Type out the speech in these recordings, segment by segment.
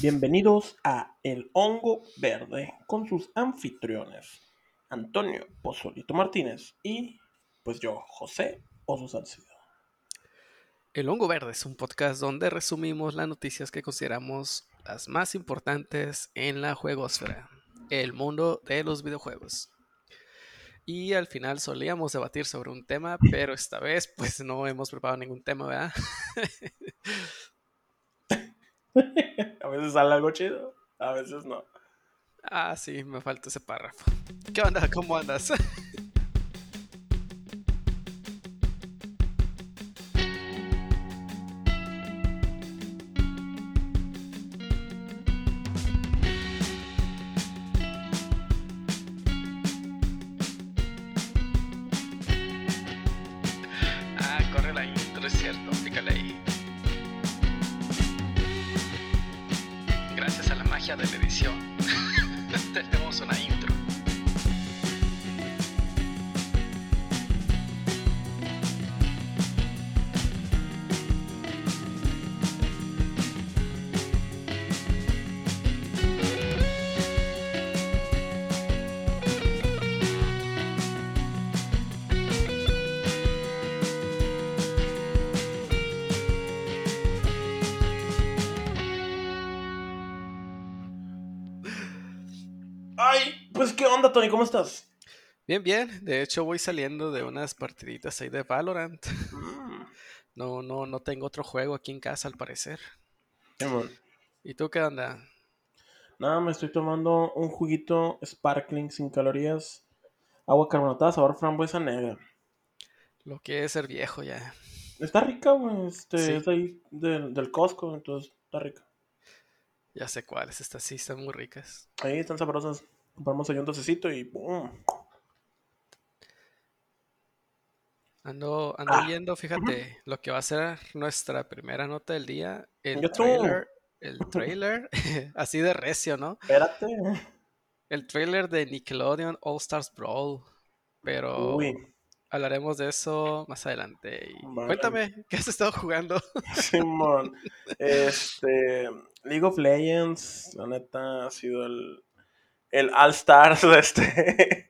Bienvenidos a El Hongo Verde con sus anfitriones Antonio Pozolito Martínez y pues yo, José Oso Salcido. El Hongo Verde es un podcast donde resumimos las noticias que consideramos las más importantes en la juegosfera, el mundo de los videojuegos. Y al final solíamos debatir sobre un tema, pero esta vez pues no hemos preparado ningún tema, ¿verdad? a veces sale algo chido, a veces no. Ah, sí, me falta ese párrafo. ¿Qué onda? ¿Cómo andas? ¿cómo estás? Bien, bien. De hecho, voy saliendo de unas partiditas ahí de Valorant. Mm, No, no, no tengo otro juego aquí en casa al parecer. Simón. ¿Y tú qué onda? Nada, me estoy tomando un juguito sparkling sin calorías, agua carbonatada, sabor frambuesa negra. Lo que es ser viejo ya. Está rica, güey. Este, Sí. Es ahí del, del Costco, entonces está rica. Ya sé cuáles, estas sí están muy ricas. Ahí están sabrosas. Compramos ahí un docecito y ¡pum! Ando, ando Ah, viendo, fíjate, lo que va a ser nuestra primera nota del día. El Yo tú. trailer, el trailer, así de recio, ¿no? Espérate. El trailer de Nickelodeon All Stars Brawl. Pero Uy, hablaremos de eso más adelante. Y cuéntame, ¿qué has estado jugando? Simón. Este. League of Legends, la neta, ha sido el. El All Stars de este.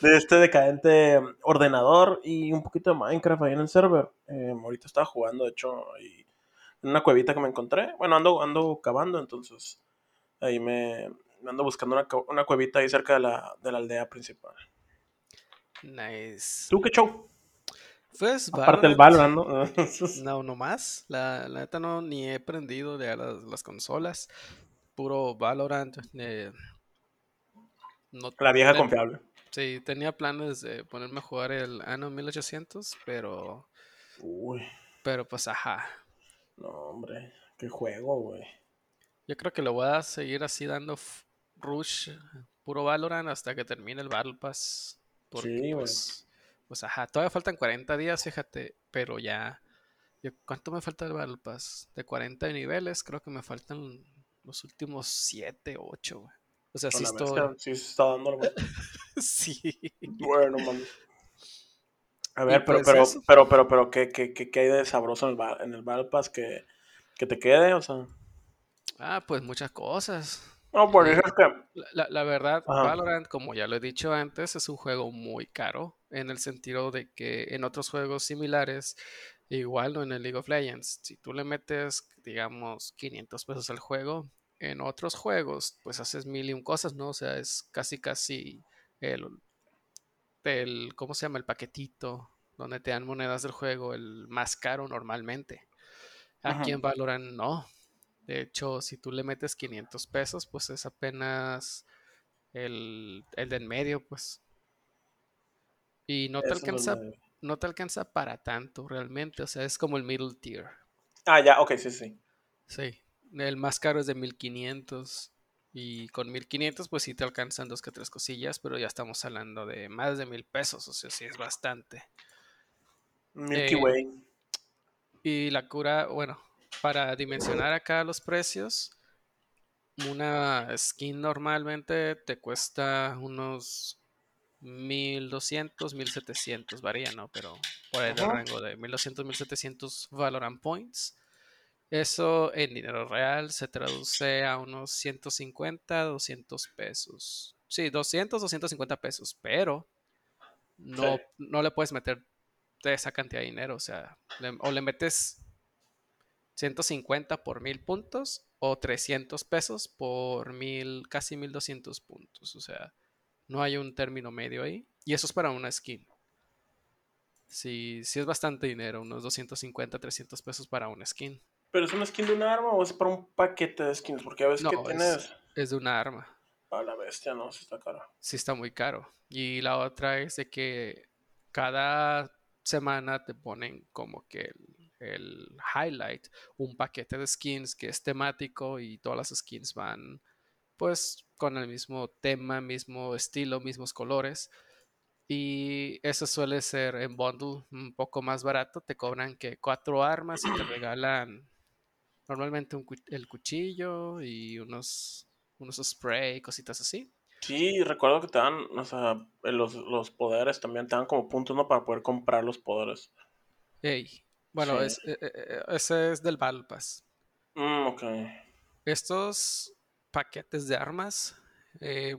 de este decadente ordenador y un poquito de Minecraft ahí en el server. Eh, ahorita estaba jugando, de hecho, ahí en una cuevita que me encontré. Bueno, ando, ando cavando, entonces ahí me, me ando buscando una, una cuevita ahí cerca de la, de la aldea principal. Nice. ¿Tú qué show? Pues Aparte del Valorant. Valorant, ¿no? No, no más. La, la neta no, ni he prendido de las, las consolas. Puro Valorant. eh, no, la vieja confiable. sí, tenía planes de ponerme a jugar el Anno 1800, pero, Uy, pero pues ajá. no, hombre, qué juego, güey. Yo creo que lo voy a seguir así dando rush, puro Valorant hasta que termine el Battle Pass. Porque Sí, pues, pues ajá, todavía faltan 40 días, fíjate, pero ya. yo- ¿Cuánto me falta el Battle Pass? De 40 niveles, creo que me faltan los últimos 7, 8, güey. O sea, sí estoy. sí se está dando. Sí. Bueno, mami. A ver, pero, pues pero, pero, pero, pero, ¿qué, qué, qué, qué hay de sabroso en el, en el Battle Pass que, que te quede? O sea, Ah, pues muchas cosas. no, por Eh, eso es que, La, la- la verdad, Ajá. Valorant, como ya lo he dicho antes, es un juego muy caro en el sentido de que en otros juegos similares, igual no en el League of Legends, si tú le metes, digamos, 500 pesos al juego, en otros juegos, pues haces mil y un cosas, ¿no? O sea, es casi, casi el, el, ¿cómo se llama? El paquetito donde te dan monedas del juego, el más caro normalmente. Aquí Ajá. en Valorant no. De hecho, si tú le metes 500 pesos, pues es apenas el, el de en medio, pues. Y no te eso alcanza, lo- no te alcanza para tanto realmente. O sea, es como el middle tier. Ah, ya, ok, sí, sí. Sí. El más caro es de 1500. Y con 1500, pues sí te alcanzan dos que tres cosillas, pero ya estamos hablando de más de mil pesos. O sea, sí es bastante. Milky Eh, Way. Y la cura, bueno, para dimensionar acá los precios, una skin normalmente te cuesta unos 1200, 1700, varía, ¿no? Pero por del Ajá. rango de 1200, 1700 Valorant Points. Eso en dinero real se traduce a unos 150, 200 pesos. Sí, 200, 250 pesos, pero no, Sí. no le puedes meter de esa cantidad de dinero. O sea, le- o le metes 150 por mil puntos o 300 pesos por mil, casi 1200 puntos. O sea, no hay un término medio ahí. Y eso es para una skin. Sí, sí es bastante dinero, unos 250, 300 pesos para una skin. ¿Pero es una skin de un arma o es para un paquete de skins? Porque a veces que No, tienes es, es de una arma. a la bestia, no, sí está caro. Sí está muy caro. Y la otra es de que cada semana te ponen como que el, el highlight, un paquete de skins que es temático y todas las skins van pues con el mismo tema, mismo estilo, mismos colores. Y eso suele ser en bundle un poco más barato. Te cobran que cuatro armas y te regalan normalmente un el cuchillo y unos, unos spray, cositas así. Sí, recuerdo que te dan, o sea, los, los poderes también te dan como puntos, ¿no? Para poder comprar los poderes. Ey, bueno, Sí. es, eh, eh, eh, ese es del Battle Pass. Mm, ok. Estos paquetes de armas eh,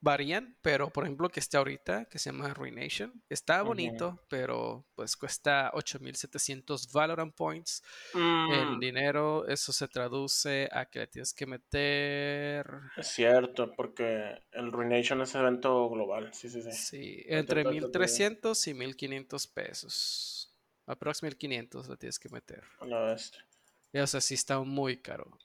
varían, pero por ejemplo que está ahorita, que se llama Ruination, está bonito, pero pues cuesta 8700 Valorant Points. En Mm, dinero, eso se traduce a que le tienes que meter, es cierto, porque el Ruination es evento global. Sí, sí, sí. sí, entre ahorita te digo. 1300 y 1500 pesos. Aproximadamente 1500 le tienes que meter. A la bestia. Y, O sea, sí está muy caro.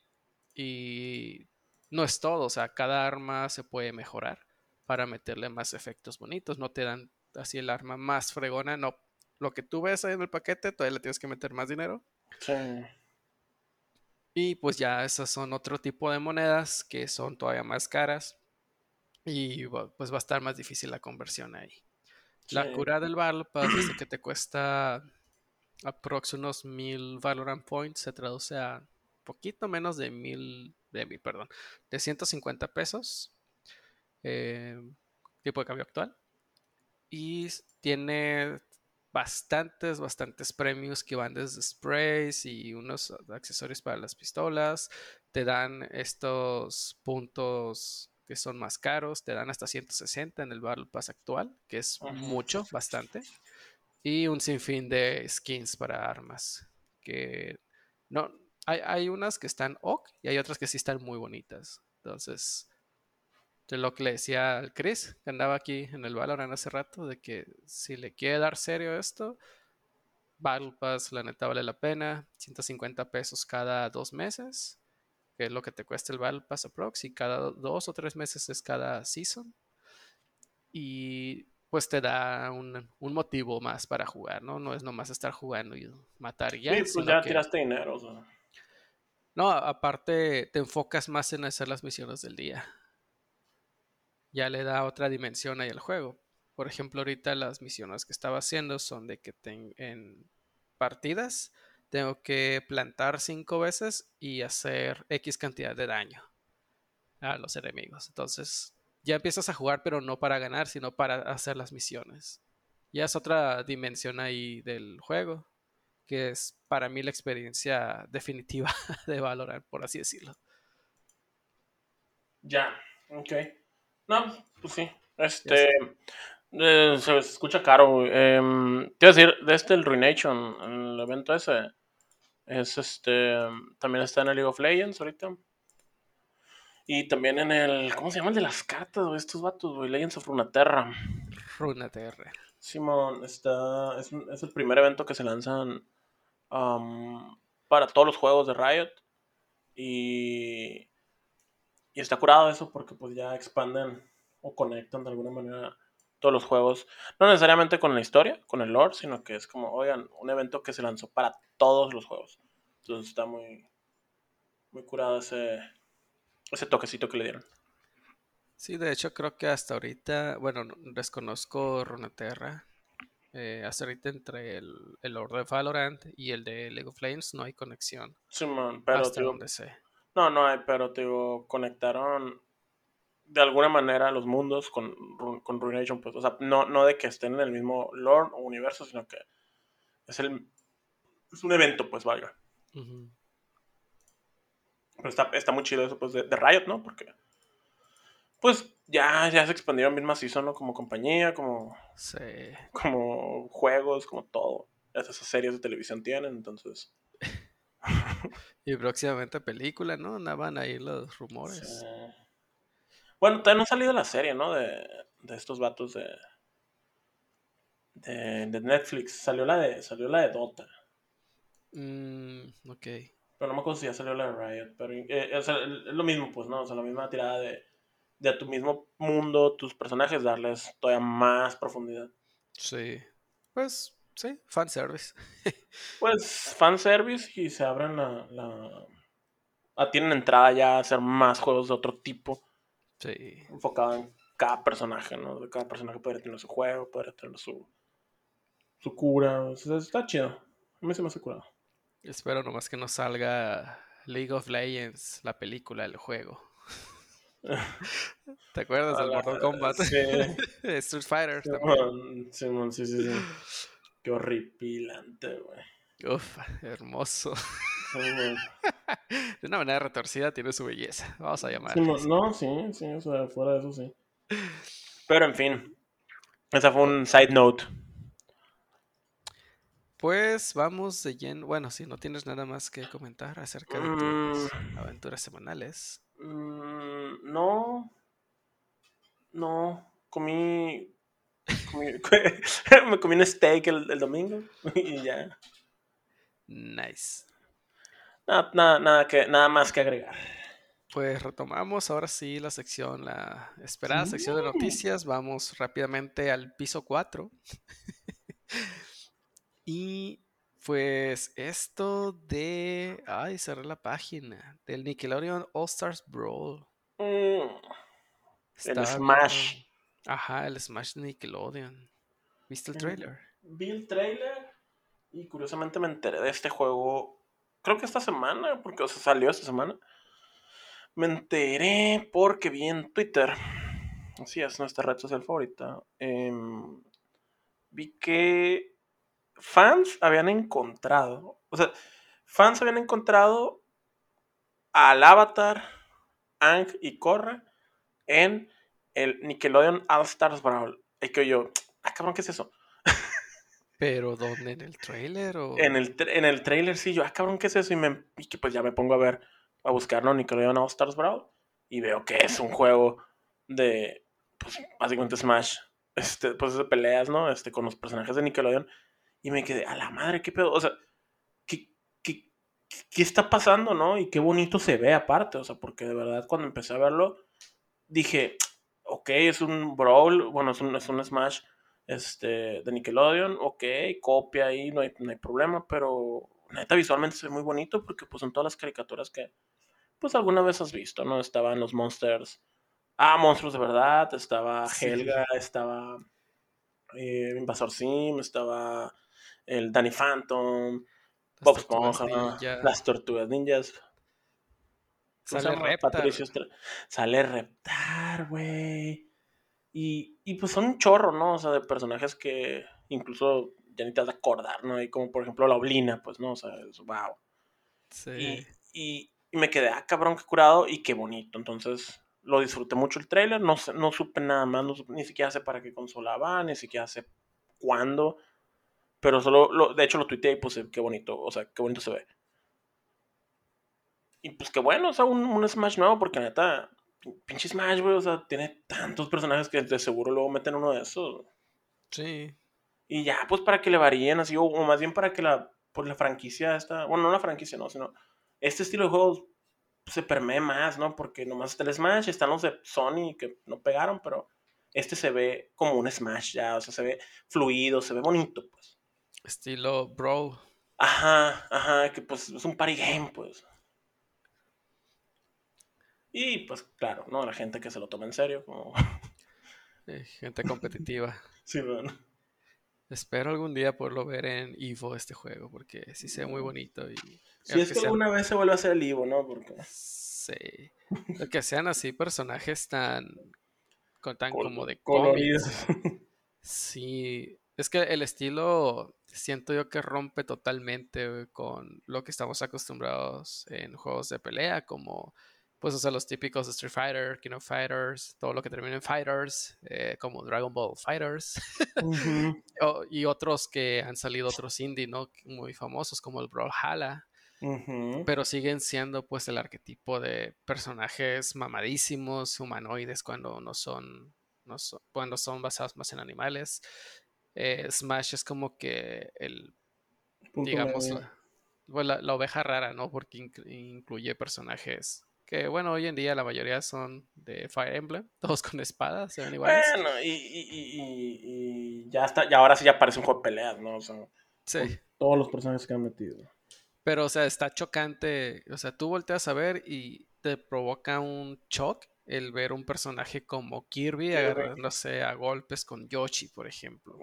Y no es todo, o sea, cada arma se puede mejorar para meterle más efectos bonitos. No te dan así el arma más fregona, no. Lo que tú ves ahí en el paquete, todavía le tienes que meter más dinero. Sí. Y pues ya esas son otro tipo de monedas que son todavía más caras. Y pues va a estar más difícil la conversión ahí. La cura del Battle Pass desde que te cuesta aprox unos mil Valorant Points se traduce a poquito menos de mil, de mil, perdón, de 150 pesos, eh, tipo de cambio actual. Y tiene bastantes, bastantes premios que van desde sprays y unos accesorios para las pistolas. Te dan estos puntos que son más caros, te dan hasta 160 en el Battle Pass actual, que es Ujú. mucho, bastante y un sinfín de skins para armas. Que no, hay, hay unas que están ok y hay otras que sí están muy bonitas. Entonces, de lo que le decía al Chris, que andaba aquí en el Valorant hace rato, de que si le quiere dar serio esto, Battle Pass, la neta vale la pena. 150 pesos cada dos meses, que es lo que te cuesta el Battle Pass Aprox, y cada dos o tres meses es cada season. Y pues te da un, un motivo más para jugar, ¿no? No es nomás estar jugando y matar y ya. Sí, pues ya que- tiraste dinero. O sea. No, aparte te enfocas más en hacer las misiones del día. Ya le da otra dimensión ahí al juego. Por ejemplo, ahorita las misiones que estaba haciendo son de que ten- en partidas tengo que plantar cinco veces y hacer X cantidad de daño a los enemigos. Entonces, ya empiezas a jugar, pero no para ganar, sino para hacer las misiones. Ya es otra dimensión ahí del juego, que es para mí la experiencia definitiva de Valorant, por así decirlo. Ya, ok. No, pues sí. Este. eh, se escucha caro. Em, te iba a decir, de este, el Ruination, el evento ese. Es este. También está en el League of Legends ahorita. Y también en el. ¿Cómo se llama el de las cartas, güey? Estos vatos, güey. Legends of Runeterra. Runeterra. Simón, está. Es, es el primer evento que se lanzan am, para todos los juegos de Riot. Y. Y está curado eso porque pues ya expanden o conectan de alguna manera todos los juegos. No necesariamente con la historia, con el lore, sino que es como, oigan, un evento que se lanzó para todos los juegos. Entonces está muy. Muy curado ese. Ese toquecito que le dieron. Sí, de hecho creo que hasta ahorita, bueno, no- desconozco Runeterra. Eh, hasta ahorita entre el, el Lord de Valorant y el de League of Legends no hay conexión. Simón, pero hasta digo, donde sé. No, no hay, pero te digo, conectaron de alguna manera los mundos con, con Ruination, pues, o sea, no, no de que estén en el mismo lore o universo, sino que es el es un evento, pues valga. Pero está, está muy chido eso, pues, de, de Riot, ¿no? Porque, pues, ya, ya se expandieron bien macizo, ¿no? Como compañía, como, Sí. como juegos, como todo. Esas series de televisión tienen, entonces... Y próximamente película, ¿no? Andaban ahí los rumores. sí. Bueno, todavía no ha salido la serie, ¿no? De, de estos vatos de, de, de Netflix. Salió la de, salió la de Dota. Mm, ok. Pero no me acuerdo si ya salió la de Riot. Pero eh, o sea, es lo mismo, pues, ¿no? O sea, la misma tirada de, de tu mismo mundo, tus personajes, darles todavía más profundidad. Sí. Pues, sí, fanservice. Pues, fanservice y se abren la. la ah, tienen entrada ya a hacer más juegos de otro tipo, Sí. enfocado en cada personaje, ¿no? Cada personaje podría tener su juego, podría tener su. su cura. O sea, está chido. A mí se me hace curado. Espero nomás que no salga League of Legends, la película, el juego. ¿Te acuerdas del Mortal Kombat? Sí. Street Fighter. Simón, Simón, sí, sí, sí. Qué horripilante, güey. Uf, hermoso. De una manera retorcida tiene su belleza. Vamos a llamar. Simón, no, sí, sí, o sea, fuera de eso sí. Pero en fin, esa fue un side note. Pues vamos de lleno. Bueno, si no tienes nada más que comentar acerca de tus aventuras semanales. Mm, no, no, comí, comí- me comí un steak el, el domingo y ya. Nice. Nada, nada, nada, que, nada más que agregar. Pues retomamos ahora sí la sección, la esperada sección de noticias. Vamos rápidamente al piso 4. y pues esto de... Ay, cerré la página. Del Nickelodeon All Stars Brawl. Mm, el Smash. Ajá, el Smash de Nickelodeon. ¿Viste el Mm. trailer? Vi el trailer y curiosamente me enteré de este juego. Creo que esta semana, porque o sea, salió esta semana. Me enteré porque vi en Twitter. Así es, nuestra red social favorita. em, vi que fans habían encontrado. O sea, fans habían encontrado al avatar, Ang y Korra en el Nickelodeon All Stars Brawl. Y que yo, ah, cabrón, ¿qué es eso? ¿Pero dónde? ¿En el trailer o...? En el, en el trailer sí, yo, ah, cabrón, ¿qué es eso? Y, me, y que pues ya me pongo a ver, a buscarlo, Nickelodeon All Stars Brawl. Y veo que es un juego de, pues básicamente Smash, este, pues de peleas, ¿no? Este, con los personajes de Nickelodeon. Y me quedé, a la madre, qué pedo. O sea, ¿qué, qué, qué está pasando, no? Y qué bonito se ve aparte. O sea, porque de verdad cuando empecé a verlo, dije, ok, es un Brawl, bueno, es un, es un Smash este, de Nickelodeon, ok, copia ahí, no hay, no hay problema, pero neta visualmente se ve muy bonito porque pues son todas las caricaturas que pues alguna vez has visto, ¿no? Estaban los monsters, ah, monstruos de verdad, estaba Sí. Helga, estaba eh, Invasor Sim, estaba el Danny Phantom, Bob Esponja, las Tortugas Ninjas. ¿Cómo se Sale? Reptar. Patricio Sale Reptar, güey. Y, y pues son un chorro, ¿no? O sea, de personajes que incluso ya ni te has de acordar, ¿no? Y como por ejemplo la Oblina, pues, ¿no? O sea, es wow. Sí. Y, y, y me quedé, ah, cabrón, qué curado y qué bonito. Entonces lo disfruté mucho el trailer, no, no supe nada más, no supe- ni siquiera sé para qué consola va, ni siquiera sé cuándo. Pero solo, lo, de hecho lo tuiteé y puse qué bonito, o sea, qué bonito se ve. Y pues qué bueno, o sea, un, un Smash nuevo, porque neta, pinche Smash, güey, o sea, tiene tantos personajes que de seguro luego meten uno de esos. Sí. Y ya, pues para que le varíen así, o, o más bien para que la, pues, la franquicia esta, bueno, no la franquicia, no, sino este estilo de juegos se permee más, ¿no? Porque nomás está el Smash, están los de Sony que no pegaron, pero este se ve como un Smash ya, o sea, se ve fluido, se ve bonito, pues. Estilo Brawl. Ajá, ajá, que pues es un party game, pues. Y pues claro, ¿no? La gente que se lo toma en serio, como... eh, gente competitiva. sí, bueno. Espero algún día poderlo ver en Evo este juego, porque sí se ve muy bonito y Si es que sean- alguna vez se vuelve a hacer el Ivo, ¿no? Porque... sí, el que sean así personajes tan, con- tan Col- como de coloridos. Sí, es que el estilo siento yo que rompe totalmente con lo que estamos acostumbrados en juegos de pelea, como pues o sea, los típicos de Street Fighter, King of Fighters, todo lo que termina en Fighters, eh, como Dragon Ball Fighters, y otros que han salido otros indie, ¿no? Muy famosos como el Brawlhalla, pero siguen siendo pues el arquetipo de personajes mamadísimos, humanoides cuando no son, no son cuando son basados más en animales. Eh, Smash es como que el, digamos, pues, la, la, oveja rara, ¿no? Porque incluye personajes que bueno, hoy en día la mayoría son de Fire Emblem, todos con espadas, se ven iguales. Bueno, y, y, y, ya está, y ahora sí ya parece un juego de peleas, ¿no? O sea, sí. todos los personajes que han metido. Pero, o sea, está chocante. O sea, tú volteas a ver y te provoca un shock el ver un personaje como Kirby, agarrándose a golpes con Yoshi, por ejemplo.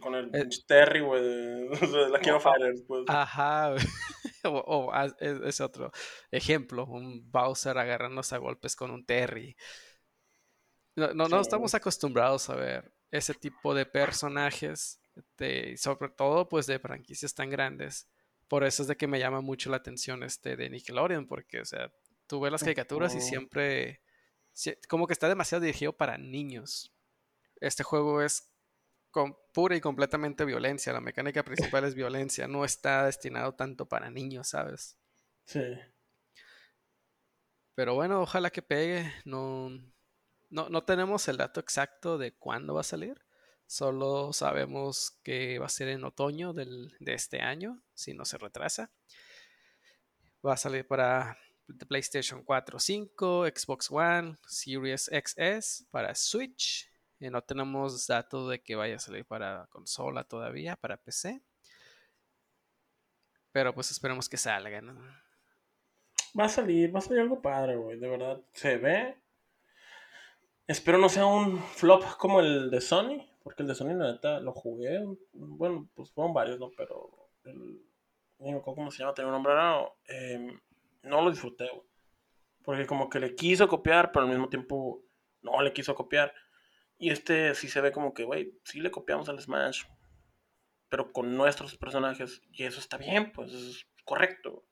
con el eh, Terry, güey, de la King of Fighters, pues. Ajá, o, es, otro ejemplo, un Bowser agarrándose a golpes con un Terry. No, no, estamos acostumbrados a ver ese tipo de personajes, de, sobre todo pues de franquicias tan grandes. Por eso es de que me llama mucho la atención este de Nickelodeon, porque, o sea, tú ves las caricaturas y siempre como que está demasiado dirigido para niños. Este juego es con pura y completamente violencia. La mecánica principal es violencia. No está destinado tanto para niños, ¿sabes? Sí. Pero bueno, ojalá que pegue. No, no, no tenemos el dato exacto de cuándo va a salir. Solo sabemos que va a ser en otoño del, de este año, si no se retrasa. Va a salir para PlayStation 4, 5, Xbox One, Series XS, para Switch. Eh, no tenemos datos de que vaya a salir para consola todavía, para PC. Pero pues esperemos que salga, Va a salir, va a salir algo padre, güey. De verdad, se ve. Espero no sea un flop como el de Sony. Porque el de Sony, la neta, lo jugué. Bueno, pues fueron varios, ¿no? Pero el. ¿Cómo se llama? Tenía un nombre raro. Eh, no lo disfruté, güey. Porque como que le quiso copiar, pero al mismo tiempo no le quiso copiar. Y este sí se ve como que, güey, sí le copiamos al Smash, pero con nuestros personajes. Y eso está bien, pues es correcto.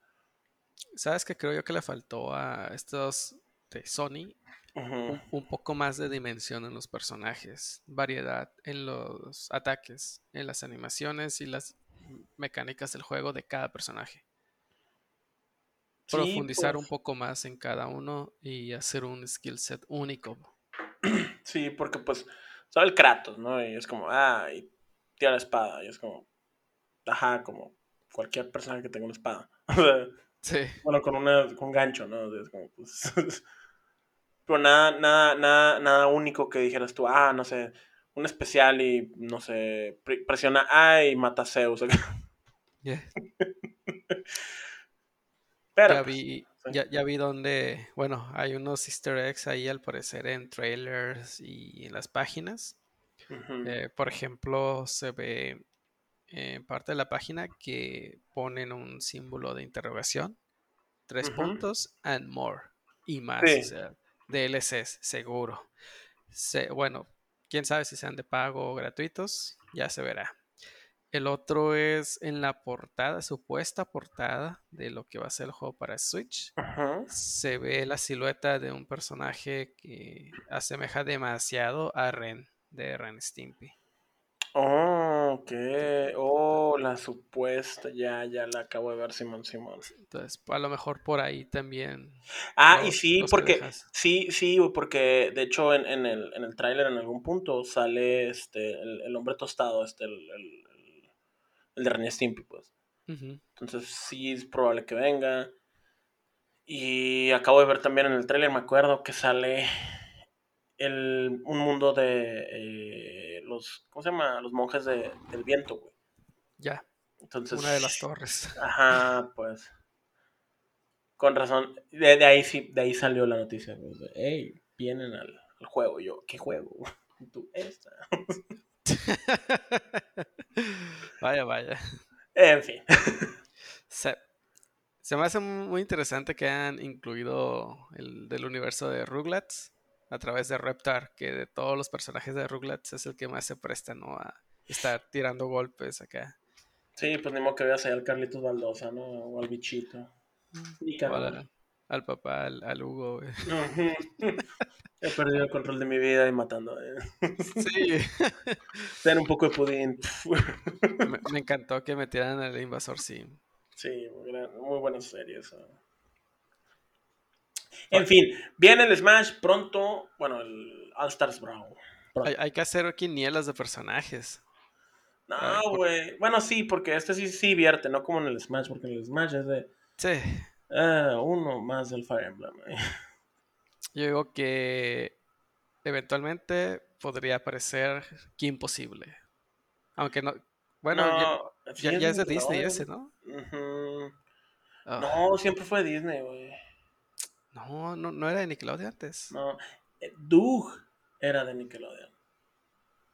¿Sabes qué creo yo que le faltó a estos de Sony? un, poco más de dimensión en los personajes, variedad en los ataques, en las animaciones y las mecánicas del juego de cada personaje profundizar un poco más en cada uno y hacer un skill set único. Sí, porque pues sabe el Kratos, ¿no? Y es como, ah, y tira la espada. Y es como, ajá, como cualquier persona que tenga una espada. sí. Bueno, con, una, con un gancho, ¿no? Es como, pues. Pero nada, nada, nada, nada único que dijeras tú, ah, no sé, un especial y, no sé, presiona A y mata a Zeus. Yeah. ya vi, ya, vi donde, bueno, hay unos easter eggs ahí al parecer en trailers y en las páginas. Eh, por ejemplo, se ve en parte de la página que ponen un símbolo de interrogación, tres puntos, and more, y más, o sea, DLCs, seguro. bueno, quién sabe si sean de pago o gratuitos, ya se verá. El otro es en la portada, supuesta portada de lo que va a ser el juego para Switch. Se ve la silueta de un personaje que asemeja demasiado a Ren, de Ren Stimpy. Oh, ok. Oh, la supuesta. Ya, ya la acabo de ver, Simón Simón. Entonces, a lo mejor por ahí también. Ah, y sí, porque. Sí, sí, porque de hecho en, el, en el tráiler en algún punto sale este el, hombre tostado, este, el el de Ren Stimpy, pues. Entonces sí es probable que venga. Y acabo de ver también en el tráiler, me acuerdo, que sale el, un mundo de eh, los, ¿cómo se llama? Los monjes de, del viento, güey. Ya. Entonces. Una de las torres. Ajá, pues. Con razón. De, ahí sí, de ahí salió la noticia. Güey. Hey, vienen al, al juego. yo, ¿qué juego? Tú, esta. vaya, vaya. En fin. Se, me hace muy interesante que hayan incluido el del universo de Rugrats a través de Reptar, que de todos los personajes de Rugrats es el que más se presta, ¿no? A estar tirando golpes acá. Sí, pues ni modo que veas ahí al Carlitos Baldosa, ¿no? O al bichito. Al, al papá, al, al Hugo. He perdido el control de mi vida y matando. eh. Sí. Ten un poco de pudín. me, me encantó que metieran al invasor Sim. Sí, muy, buenas series. En fin, viene el Smash pronto. Bueno, el All Stars Brawl. Hay, hay que hacer quinielas de personajes. No, por- güey. Bueno, sí, porque este sí sí vierte, no como en el Smash, porque en el Smash es de Sí. ah, uno más del Fire Emblem. eh. Yo digo que eventualmente podría aparecer que imposible. Aunque no. Bueno, ya- No, sí ya, ya es de. Disney ese, ¿no? Ah, No, siempre fue Disney, güey. no, no, no era de Nickelodeon antes. No, eh, Doug era de Nickelodeon.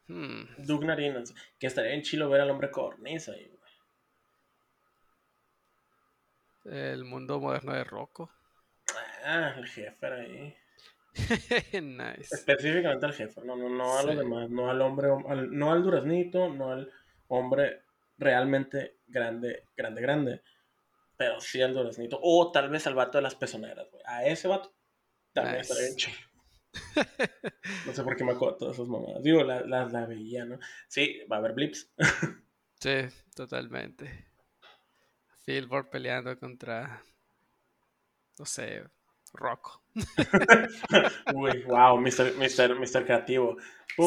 Hmm, Doug Narinas. Que estaría en chilo ver al hombre cornisa ahí, güey. El mundo moderno de Rocco. Ah, el jefe era ahí. nice. Específicamente al jefe, no, no, no a los Sí. demás, no al hombre, al- no al duraznito, no al hombre realmente grande, grande, grande, pero sí al duraznito, o tal vez al vato de las pezoneras, güey. A ese vato también Nice. estaría chido. No sé por qué me acuerdo todas esas mamadas. Digo, las la, la veía, ¿no? Sí, va a haber blips. Sí, totalmente. Philbor peleando contra. No sé, Rocco. Uy, wow, Mr. Mr. Mr. Creativo.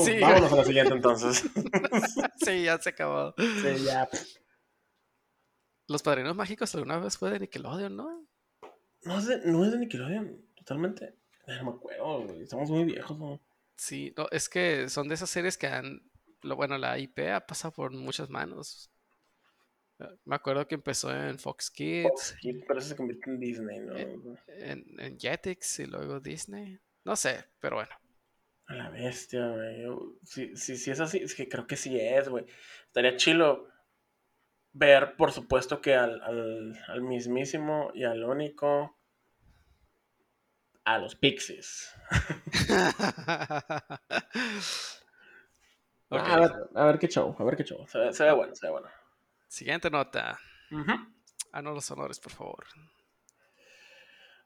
Sí. Vámonos a la siguiente entonces. sí, ya se acabó. Sí, ya. Los padrinos mágicos alguna vez fue de Nickelodeon, ¿no? No es de, no es de Nickelodeon, totalmente. No me acuerdo, güey. Estamos muy viejos, ¿no? Sí, no, es que son de esas series que han. Lo, bueno, la IP ha pasado por muchas manos. Me acuerdo que empezó en Fox Kids, Fox Kids, pero se convirtió en Disney, ¿no? Eh. en, en Jetix y luego Disney. No sé, pero bueno. A la bestia, güey. Si, si, si es así, es que creo que sí es, güey. Estaría chilo ver, por supuesto, que al, al, al mismísimo y al único. A los Pixies. A, ver, a ver qué show, a ver qué show. Se ve, se ve bueno, se ve bueno. Siguiente nota. Ujú. Haznos los honores, por favor.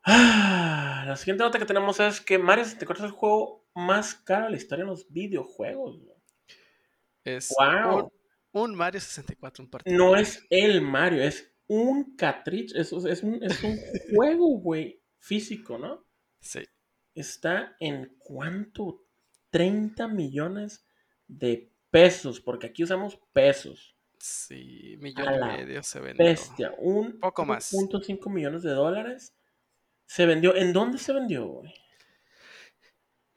Ah, La siguiente nota que tenemos es que Mario 64 es el juego más caro de la historia en los videojuegos. Es Wow. un, un Mario 64 en particular. No es el Mario, es un cartridge, es, es un, es un juego, güey, físico, ¿no? Sí. Está en cuánto? 30 millones de pesos, porque aquí usamos pesos. Sí, millón y medio se vendió. Bestia, un Poco más. 1.5 millones de dólares se vendió. ¿En dónde se vendió, güey?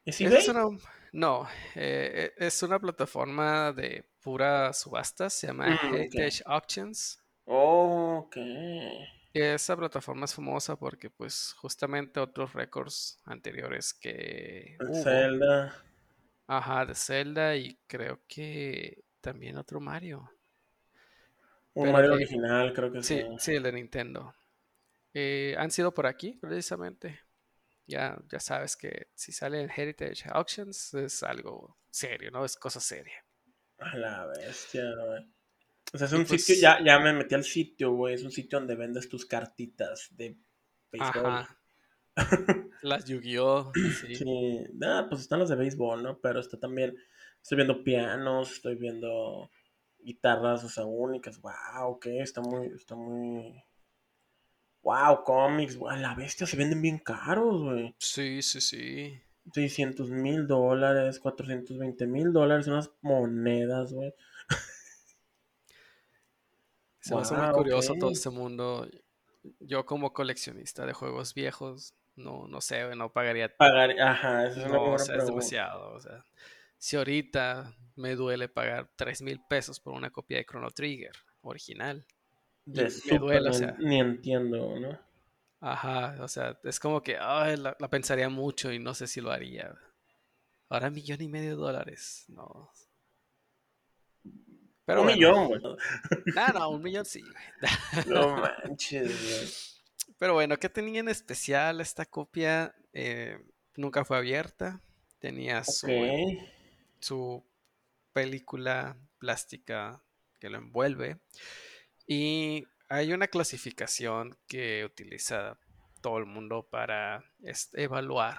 ¿Es eBay? es una- no, eh, eh, es una plataforma de pura subastas, se llama ok. Heritage Auctions. Ok. Y esa plataforma es famosa porque, pues, justamente otros récords anteriores que hubo, Zelda. ajá, de Zelda y creo que también otro Mario. Un Pero Mario que- original, creo que sí. Sí, sí, el de Nintendo. Eh, han sido por aquí, precisamente. Ya, ya sabes que si sale en Heritage Auctions es algo serio, ¿no? Es cosa seria. A la bestia, güey. O sea, es un pues- sitio, ya, ya me metí al sitio, güey. Es un sitio donde vendes tus cartitas de béisbol. Ajá. Las Yu-Gi-Oh! Sí. Sí, ah, pues están las de béisbol, ¿no? Pero está también, estoy viendo pianos, estoy viendo guitarras, o sea, únicas. Wow, ok, está muy, está muy... Wow, cómics, wow, la bestia se venden bien caros, güey. Sí, sí, sí. 600 mil dólares, 420 mil dólares, unas monedas, güey. Se me hace muy curioso todo ok. este mundo. Yo como coleccionista de juegos viejos, no, no sé, no pagaría. Pagar, ajá, esa es una No, buena o sea, es demasiado. O sea, si ahorita me duele pagar 3 mil pesos por una copia de Chrono Trigger original. De me Super, duele, o ni- sea. ni entiendo, ¿no? Ajá, o sea, es como que ay, la, la pensaría mucho y no sé si lo haría. Ahora millón y medio de dólares, no. Pero un bueno, millón, güey. No, no, un millón sí. No manches, güey. Pero bueno, ¿qué tenía en especial esta copia? Eh, nunca fue abierta. Tenía su. Su película plástica que lo envuelve. Y hay una clasificación que utiliza todo el mundo para evaluar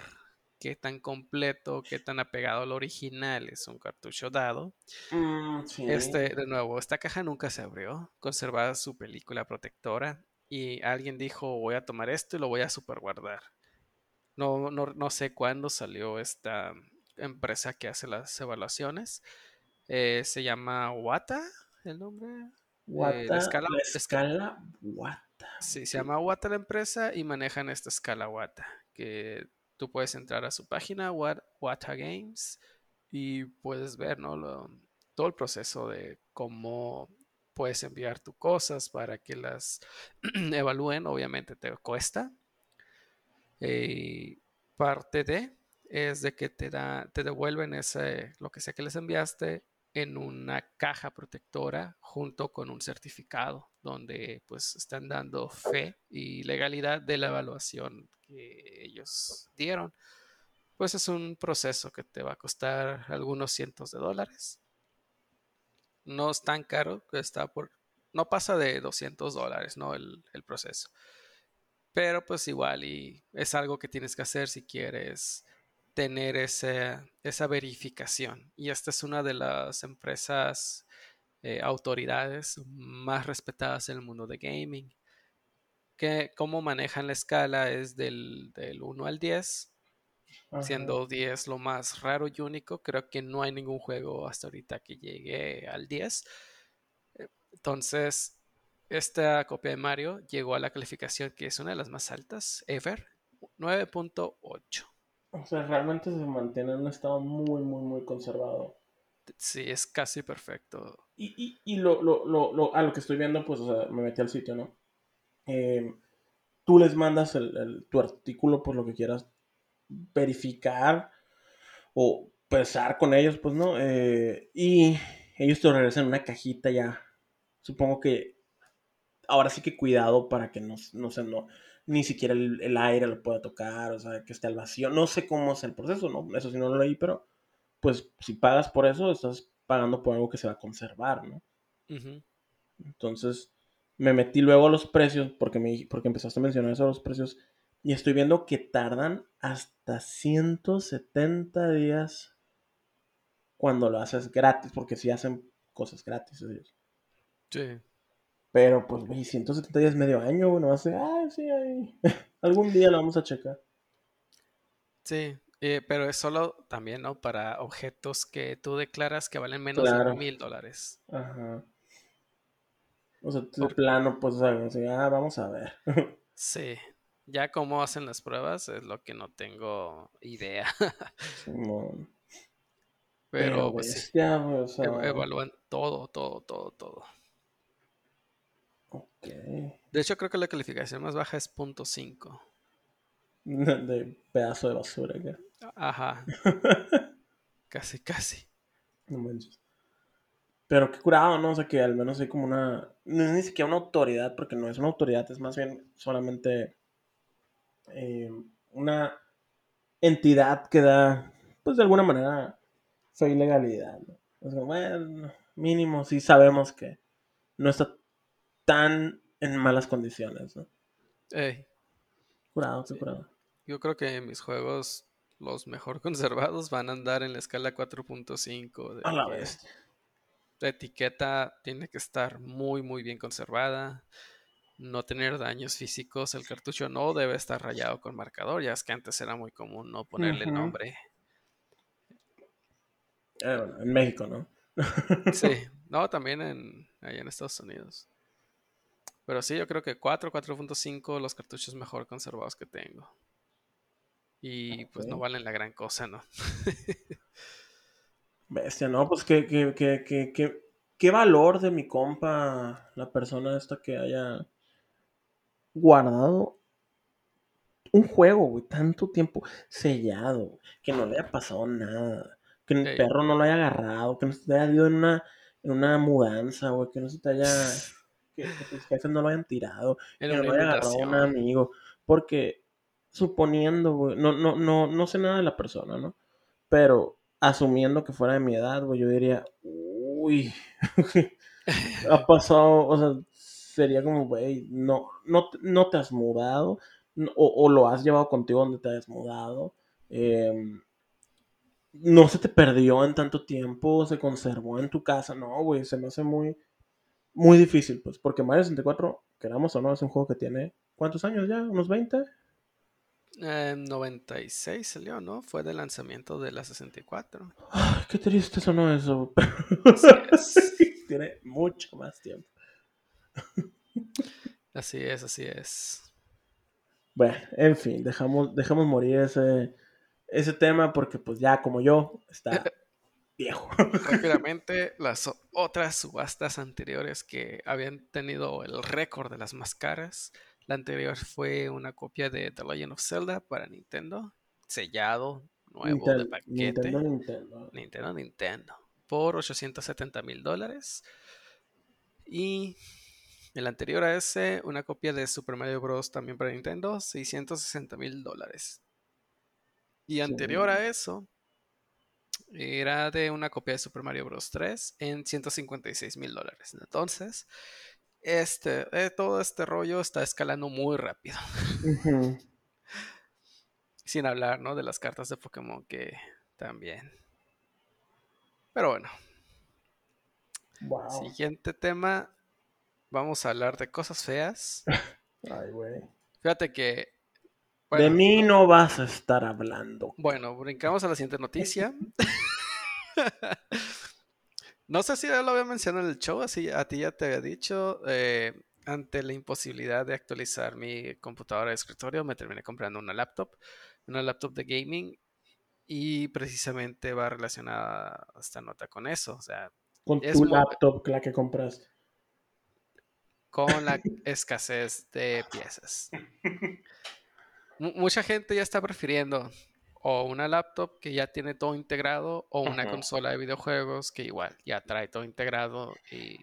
qué tan completo, qué tan apegado al original es un cartucho dado. Mm, sí. Este, de nuevo, esta caja nunca se abrió, conservaba su película protectora y alguien dijo voy a tomar esto y lo voy a superguardar. No, no, no sé cuándo salió esta empresa que hace las evaluaciones. Eh, se llama Wata, el nombre. Eh, Wata, la escala, la esca- escala Wata. sí, se llama Wata la empresa y manejan esta escala Wata. Que tú puedes entrar a su página, Wat- Wata Games, y puedes ver ¿no? Lo- todo el proceso de cómo puedes enviar tus cosas para que las evalúen. Obviamente te cuesta. Eh, parte de es de que te da, te devuelven ese, lo que sea que les enviaste en una caja protectora junto con un certificado donde pues están dando fe y legalidad de la evaluación que ellos dieron. Pues es un proceso que te va a costar algunos cientos de dólares. No es tan caro, está por, no pasa de 200 dólares, ¿no? El, el proceso. Pero pues igual y es algo que tienes que hacer si quieres tener ese, esa verificación. Y esta es una de las empresas, eh, autoridades más respetadas en el mundo de gaming. Que cómo manejan la escala es del, del 1 al 10, Ajá. siendo 10 lo más raro y único. Creo que no hay ningún juego hasta ahorita que llegue al 10. Eh, Entonces, esta copia de Mario llegó a la calificación que es una de las más altas ever, 9.8. O sea, realmente se mantiene en un estado muy, muy, muy conservado. Sí, es casi perfecto. Y, y, y lo, lo, lo, lo, a lo que estoy viendo, pues, o sea, me metí al sitio, ¿no? Eh, tú les mandas el, el, tu artículo por lo que quieras verificar o pesar con ellos, pues, ¿no? Eh, y ellos te regresan una cajita ya. Supongo que ahora sí que cuidado para que no, no sé, no, ni siquiera el, el, aire lo pueda tocar, o sea, que esté al vacío. No sé cómo es el proceso, ¿no? Eso sí no lo leí, pero pues si pagas por eso, estás pagando por algo que se va a conservar, ¿no? Uh -huh. Entonces, me metí luego a los precios, porque, me, porque empezaste a mencionar eso, los precios, y estoy viendo que tardan hasta 170 días cuando lo haces gratis, porque si sí hacen cosas gratis ellos. Sí. Pero pues, güey, 170 días medio año, bueno, hace, ah, sí, ahí. algún día lo vamos a checar. Sí, eh, pero es solo también, ¿no? Para objetos que tú declaras que valen menos claro. de mil dólares. Ajá. O sea, de plano, pues, ah, vamos a ver. sí. Ya cómo hacen las pruebas es lo que no tengo idea. Pero, Pero pues o sea... Evalúan todo, todo, todo, todo. De hecho, creo que la calificación más baja es .5. De pedazo de basura, ¿qué? Ajá. casi, casi. No manches. Pero qué curado, ¿no? O sea, que al menos hay como una... No es ni siquiera una autoridad, porque no es una autoridad, es más bien solamente eh, una entidad que da, pues de alguna manera, su ilegalidad, ¿no? O sea, bueno, mínimo sí sabemos que no está tan en malas condiciones, ¿no? Ey. Curado, sí. curado. Yo creo que mis juegos, los mejor conservados, van a andar en la escala 4.5. A la vez. La etiqueta tiene que estar muy, muy bien conservada. No tener daños físicos. El cartucho no debe estar rayado con marcador. Ya es que antes era muy común no ponerle nombre. Eh, bueno, en México, ¿no? Sí, no, también en, allá en Estados Unidos. Pero sí, yo creo que 4, 4.5 los cartuchos mejor conservados que tengo. Y pues no valen la gran cosa, ¿no? Bestia, ¿no? Pues qué, qué, qué, qué, qué, qué valor de mi compa, la persona esta que haya guardado un juego, güey, tanto tiempo sellado, que no le haya pasado nada, que el perro no lo haya agarrado, que no se te haya ido en una, en una mudanza, güey, que no se te haya, que, tus jefes no lo hayan tirado, que no lo haya agarrado un inundación. amigo, porque suponiendo, güey, no, no, no, no sé nada de la persona, ¿no? Pero asumiendo que fuera de mi edad, güey, yo diría, uy, ha pasado, o sea, sería como, güey, no, no, no te has mudado, no- o, o lo has llevado contigo donde te hayas mudado. em, no se te perdió en tanto tiempo, se conservó en tu casa, no, güey, se me hace muy, muy difícil, pues, porque Mario 64, queramos o no, es un juego que tiene, ¿cuántos años ya? ¿Unos 20? Eh, 96 salió, ¿no? Fue de lanzamiento de la 64. Ay, qué triste sonó eso. Es. tiene mucho más tiempo. Así es, así es. Bueno, en fin, dejamos, dejamos morir ese, ese tema porque pues ya como yo, está viejo. Rápidamente, las otras subastas anteriores que habían tenido el récord de las más caras. La anterior fue una copia de The Legend of Zelda para Nintendo, sellado, nuevo de paquete. Nintendo, Nintendo. Nintendo, Nintendo, por 870 mil dólares. Y el anterior a ese, una copia de Super Mario Bros. también para Nintendo, 660 mil dólares. Y anterior a eso, era de una copia de Super Mario Bros. 3 en 156 mil dólares. Entonces, este, eh, todo este rollo está escalando muy rápido. Sin hablar, ¿no? De las cartas de Pokémon que también. Pero bueno, Wow. siguiente tema. Vamos a hablar de cosas feas. Ay, güey. Fíjate que. De mí no vas a estar hablando. bueno, brincamos a la siguiente noticia. no sé si ya lo había mencionado en el show, así a ti ya te había dicho. eh, ante la imposibilidad de actualizar mi computadora de escritorio, me terminé comprando una laptop, una laptop de gaming. Y precisamente va relacionada esta nota con eso. O sea, Con tu laptop, la que compraste. con la escasez de piezas. Mu- mucha gente ya está prefiriendo o una laptop que ya tiene todo integrado o una consola de videojuegos que igual ya trae todo integrado y,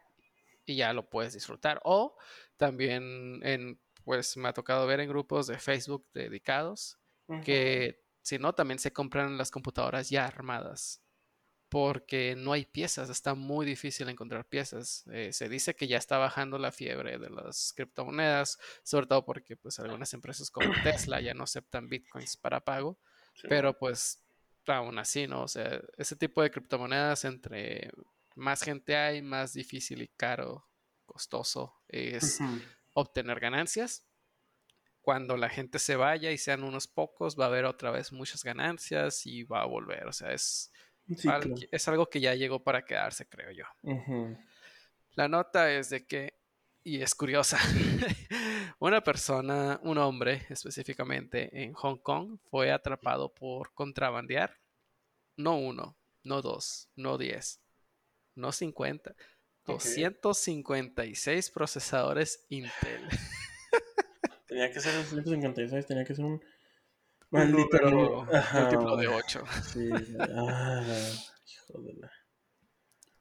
y ya lo puedes disfrutar. O también en, pues me ha tocado ver en grupos de Facebook dedicados que si no, también se compran las computadoras ya armadas. Porque no hay piezas, está muy difícil encontrar piezas. Eh, se dice que ya está bajando la fiebre de las criptomonedas, sobre todo porque pues algunas empresas como Tesla ya no aceptan bitcoins para pago, Sí, pero pues aún así, ¿no? O sea, ese tipo de criptomonedas entre más gente hay, más difícil y caro, costoso es Ujú. obtener ganancias. Cuando la gente se vaya y sean unos pocos, va a haber otra vez muchas ganancias y va a volver. O sea, es, Sí, al- claro. es algo que ya llegó para quedarse, creo yo. La nota es de que, y es curiosa, una persona, un hombre específicamente en Hong Kong, fue atrapado por contrabandear no uno, no dos, no diez, no cincuenta, Ok. 256 procesadores Intel. Tenía que ser el 156, tenía que ser Un maldito número. Ajá, múltiplo de güey. 8. Sí, ah, hijo de la.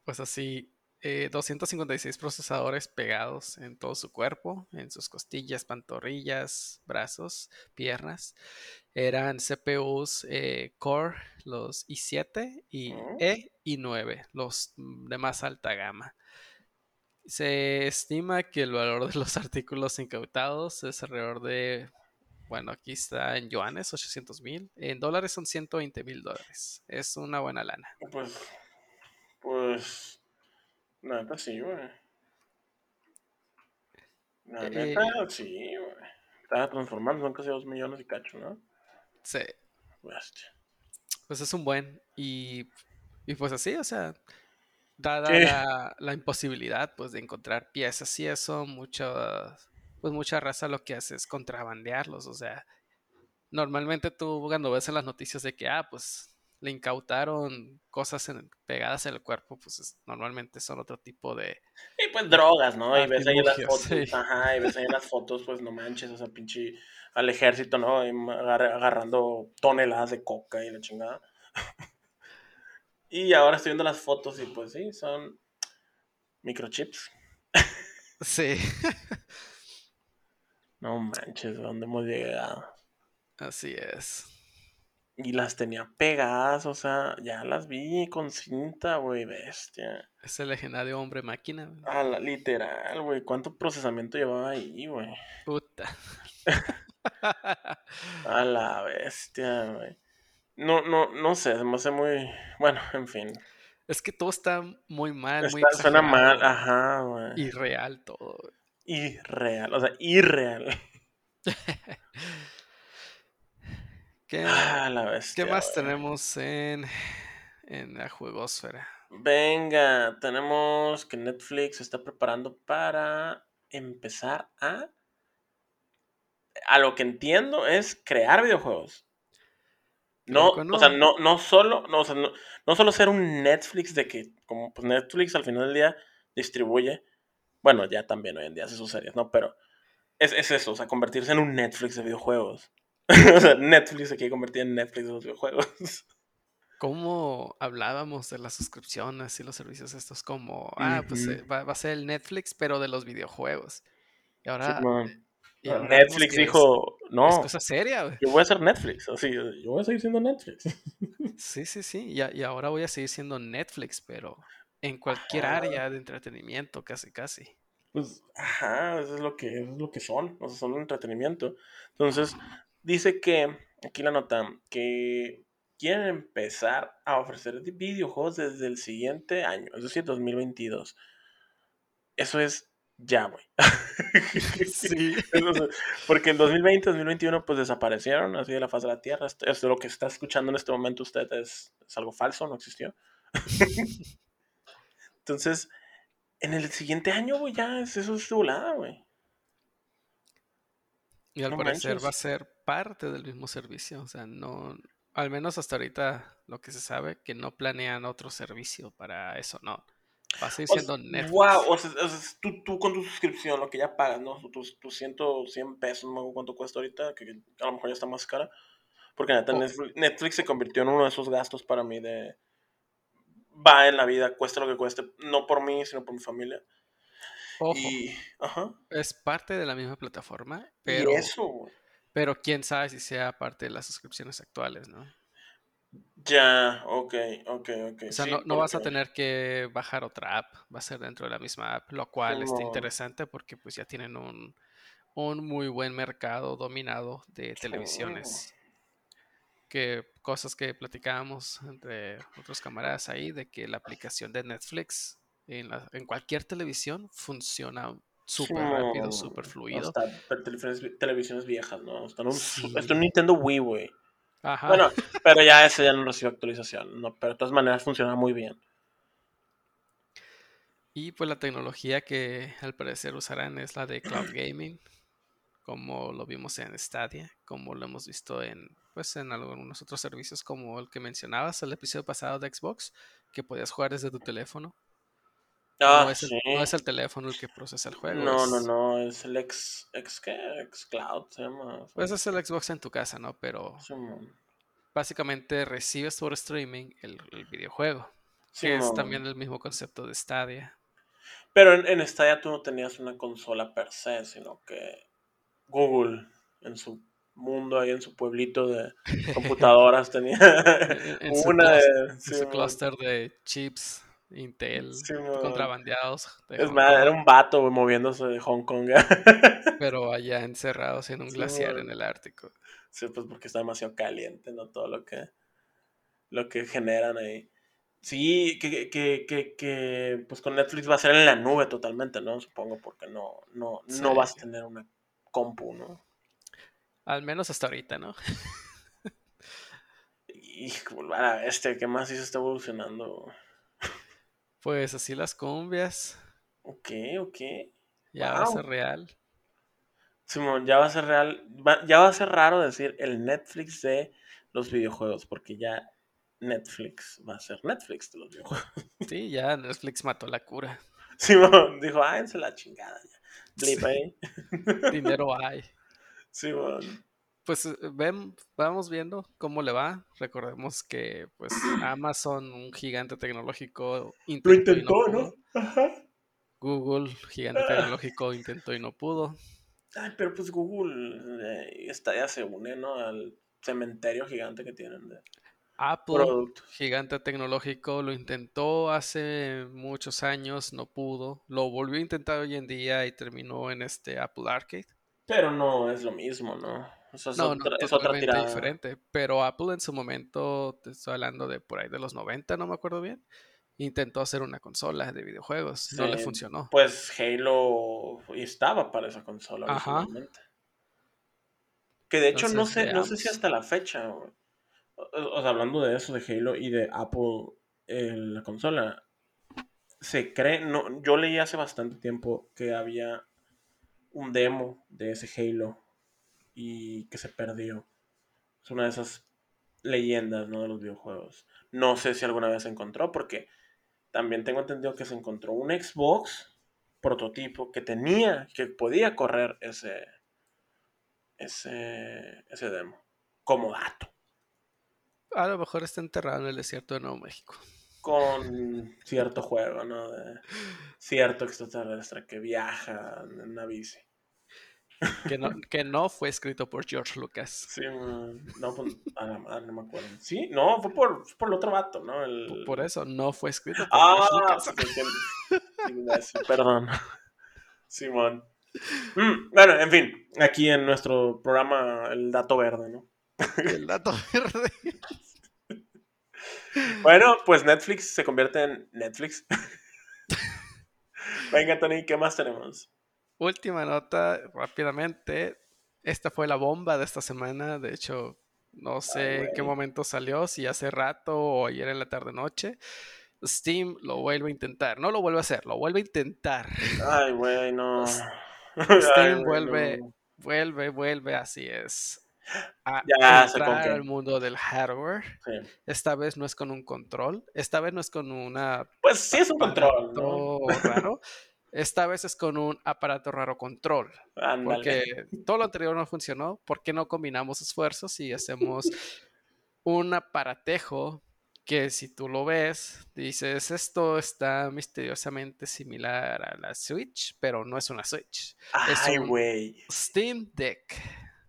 Pues así, eh, 256 procesadores pegados en todo su cuerpo, en sus costillas, pantorrillas, brazos, piernas. Eran CPUs eh, Core, los i7 y Mm. E y 9, los de más alta gama. Se estima que el valor de los artículos incautados es alrededor de, bueno, aquí está en yuanes, 800 mil. En dólares son 120 mil dólares. Es una buena lana. Pues. Pues. La neta sí, güey. La Eh, neta sí, güey. Estaba transformando, son casi 2 millones y cacho, ¿no? Sí, Bestia. pues es un buen. Y, y pues así, o sea, dada la, la imposibilidad pues de encontrar piezas y eso, mucha, pues mucha raza lo que hace es contrabandearlos. O sea, normalmente tú cuando ves en las noticias de que, ah, pues le incautaron cosas en- pegadas en el cuerpo, pues es- normalmente son otro tipo de... Y pues drogas, ¿no? Y ves ahí las fotos, sí. ajá, y ves ahí las fotos, pues no manches, o sea, pinche al ejército, ¿no? Agar- agarrando toneladas de coca y la chingada. y ahora estoy viendo las fotos y pues sí, son microchips. Sí, No manches, ¿a dónde hemos llegado? así es. Y las tenía pegadas, o sea, ya las vi con cinta, güey, bestia. Ese legendario hombre máquina. güey. A la, literal, güey. ¿Cuánto procesamiento llevaba ahí, güey? Puta. A la bestia, güey. No, no, no sé, se me hace muy. Bueno, en fin. es que todo está muy mal, muy Está- suena mal, ajá, güey. Irreal todo. güey. Irreal, o sea, irreal. ¿Qué, A la bestia. qué más tenemos en, en la juegosfera? Venga, tenemos que Netflix se está preparando para empezar a. A lo que entiendo es crear videojuegos. No, o sea, no. no, no solo, no, o sea, no, no solo ser un Netflix de que, como pues Netflix al final del día distribuye, bueno, ya también hoy en día hace sus series, ¿no? Pero es, es eso, o sea, convertirse en un Netflix de videojuegos. o sea, Netflix se quiere convertir en Netflix de los videojuegos. ¿Cómo hablábamos de las suscripciones y los servicios estos? Como, ah, pues eh, va, va a ser el Netflix, pero de los videojuegos. Y ahora, y ahora vemos Netflix es- dijo, no, es cosa seria, güey. yo voy a ser Netflix, así, yo voy a seguir siendo Netflix. Sí, sí, sí. Y, y ahora voy a seguir siendo Netflix, pero en cualquier Ajá. área de entretenimiento, casi, casi. Pues, ajá, eso es lo que, eso es lo que son, o sea, son un entretenimiento. Entonces, dice que, aquí la nota, que quieren empezar a ofrecer videojuegos desde el siguiente año, es decir, 2022. Eso es ya, güey. Sí. Porque en 2020, 2021, pues desaparecieron así de la faz de la Tierra. Esto, esto lo que está escuchando en este momento usted es, es algo falso, no existió. Entonces, en el siguiente año, güey, ya es, eso es volada, güey. Y al No parecer va a ser parte del mismo servicio. O sea, no, al menos hasta ahorita lo que se sabe, que no planean otro servicio para eso, no. Va a seguir O siendo sea, Netflix. Wow, o sea, o sea, tú, tú con tu suscripción, lo que ya pagas, ¿no? Tus, tus 100, 100 pesos, no me acuerdo cuánto cuesta ahorita, que a lo mejor ya está más cara. Porque neta, Oh. Netflix, Netflix se convirtió en uno de esos gastos para mí de... Va en la vida, cueste lo que cueste, no por mí, sino por mi familia. Ojo, Y, ajá. es parte de la misma plataforma, Y pero, eso, güey. pero quién sabe si sea parte de las suscripciones actuales, ¿no? Ya, ok, ok, ok. O sea, sí, no, no vas a tener que bajar otra app, va a ser dentro de la misma app, lo cual está interesante porque pues ya tienen un, un muy buen mercado dominado de televisiones. Que cosas que platicábamos entre otros camaradas ahí, de que la aplicación de Netflix en, la- en cualquier televisión funciona súper rápido, súper fluido. Hasta televisiones, televisiones viejas, ¿no? Está en un, su- Sí. está en un Nintendo Wii, güey. Ajá. Bueno, pero ya ese ya no recibió actualización, ¿no? Pero de todas maneras funciona muy bien. Y pues la tecnología que al parecer usarán es la de cloud gaming, como lo vimos en Stadia, como lo hemos visto en pues en algunos otros servicios como el que mencionabas el episodio pasado de Xbox, que podías jugar desde tu teléfono. Ah, no, es el, sí. no es el teléfono el que procesa el juego. No, no, es- no, es el X, X ¿qué? X Cloud se llama. Pues es el Xbox en tu casa, ¿no? Pero básicamente recibes por streaming el, el videojuego, que es también el mismo concepto de Stadia. Pero en, en Stadia tú no tenías una consola per se, sino que Google en su mundo ahí en su pueblito de computadoras tenía En, una de su clúster de chips Intel contrabandeados de Es más, era un vato moviéndose de Hong Kong. pero allá encerrados en un glaciar en el Ártico. Sí, pues porque está demasiado caliente, ¿no? Todo lo que, lo que generan ahí. Sí, que, que, que, que, pues con Netflix va a ser en la nube totalmente, ¿no? Supongo, porque no, no, no vas a tener una compu, ¿no? Al menos hasta ahorita, ¿no? Hijo, a la bestia, ¿qué más se está evolucionando? Pues así las cumbias, Ok, ok. ya va a ser real. Simón, ya va a ser real, va- ya va a ser raro decir el Netflix de los videojuegos, porque ya Netflix va a ser Netflix de los videojuegos. Sí, ya Netflix mató la cura. Simón dijo, áense la chingada ya. Blip Sí. Dinero hay. Simón. Pues eh, ven, vamos viendo cómo le va. Recordemos que pues Amazon, un gigante tecnológico, Lo intentó, y intentó, no ¿no? pudo. Ajá. Google, gigante Ah. tecnológico, intentó y no pudo. Ay, pero pues Google eh, está, ya se une, ¿no? Al cementerio gigante que tienen de Apple, gigante tecnológico, lo intentó hace muchos años, no pudo. Lo volvió a intentar hoy en día y terminó en este Apple Arcade. Pero no es lo mismo, ¿no? O sea, es, No, otra, no, es otra totalmente tirada. diferente. Pero Apple en su momento, te estoy hablando de por ahí de los 90, no me acuerdo bien, intentó hacer una consola de videojuegos. No le funcionó. Pues Halo estaba para esa consola Ajá. Que de hecho no sé, no sé si hasta la fecha. O, sea, hablando de eso, de Halo y de Apple, eh, la consola, se cree, no, yo leí hace bastante tiempo que había un demo de ese Halo y que se perdió. Es una de esas leyendas, ¿no? De los videojuegos. No sé si alguna vez se encontró, porque también tengo entendido que se encontró un Xbox prototipo que tenía, que podía correr ese, ese, ese demo, como dato, A lo mejor está enterrado en el desierto de Nuevo México. con cierto juego, ¿no? De cierto extraterrestre que viaja en una bici. Que no, que no fue escrito por George Lucas. Sí, man. no, pues, a la madre, no me acuerdo. Sí, no, fue por, por el otro vato, ¿no? El... Por eso no fue escrito por George Ah, Lucas. sí, perdón. Simón. Mm, bueno, en fin, aquí en nuestro programa El Dato Verde, ¿no? El dato verde. Bueno, pues Netflix se convierte en Netflix. Venga, Tony, ¿qué más tenemos? Última nota, rápidamente. Esta fue la bomba de esta semana. De hecho, no sé en qué momento salió, si hace rato o ayer en la tarde noche. Steam lo vuelve a intentar. No lo vuelve a hacer, lo vuelve a intentar. Ay, güey, no. Steam Ay, vuelve, no. vuelve, vuelve, así es. A Ya entrar qué. al mundo del hardware. Sí. Esta vez no es con un control. Esta vez no es con una Pues sí es un control, raro. Esta vez es con un aparato raro control. Porque todo lo anterior no funcionó. ¿Por qué no combinamos esfuerzos y hacemos un aparatejo que si tú lo ves, dices, esto está misteriosamente similar a la Switch, pero no es una Switch. es Ay, un- güey. Steam Deck.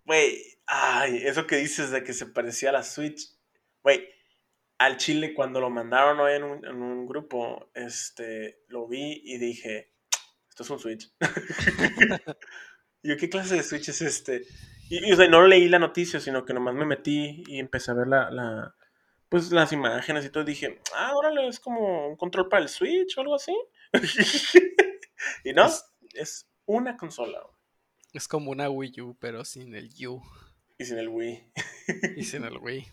Güey, ay, eso que dices de que se parecía a la Switch. Güey, al Chile cuando lo mandaron hoy en un, en un grupo, este, lo vi y dije, esto es un Switch. y yo, ¿qué clase de Switch es este? Y, y, o sea, no leí la noticia, sino que nomás me metí y empecé a ver la, la, pues las imágenes y todo. Y dije, ah, órale, es como un control para el Switch o algo así. y no, Es- es una consola Es como una Wii U, pero sin el U y sin el Wii. y sin el Wii.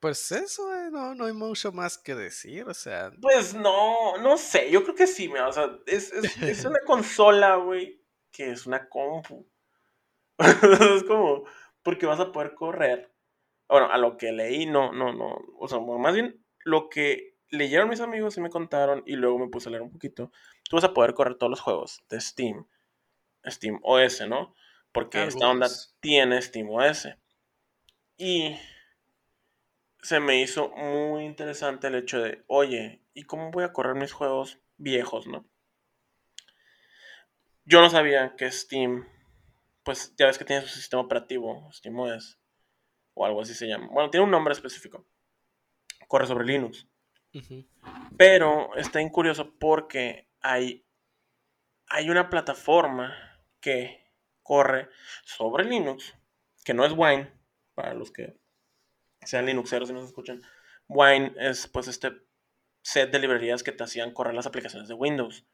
Pues eso, eh, no, no hay mucho más que decir. O sea, Pues no, no sé, yo creo que sí, mira, o sea, es, es, es una consola, güey, que es una compu. es como, porque vas a poder correr. Bueno, a lo que leí, no, no, no, o sea, bueno, más bien lo que leyeron mis amigos y me contaron y luego me puse a leer un poquito, tú vas a poder correr todos los juegos de Steam, Steam OS, ¿no? Porque esta onda tiene Steam OS. Y se me hizo muy interesante el hecho de, oye, ¿y cómo voy a correr mis juegos viejos, no? Yo no sabía que Steam, pues ya ves que tiene su sistema operativo, SteamOS, o algo así se llama. Bueno, tiene un nombre específico. Corre sobre Linux. Pero está bien curioso porque hay, hay una plataforma que corre sobre Linux, que no es Wine, para los que sean Linuxeros y nos escuchan. Wine es pues este set de librerías que te hacían correr las aplicaciones de Windows.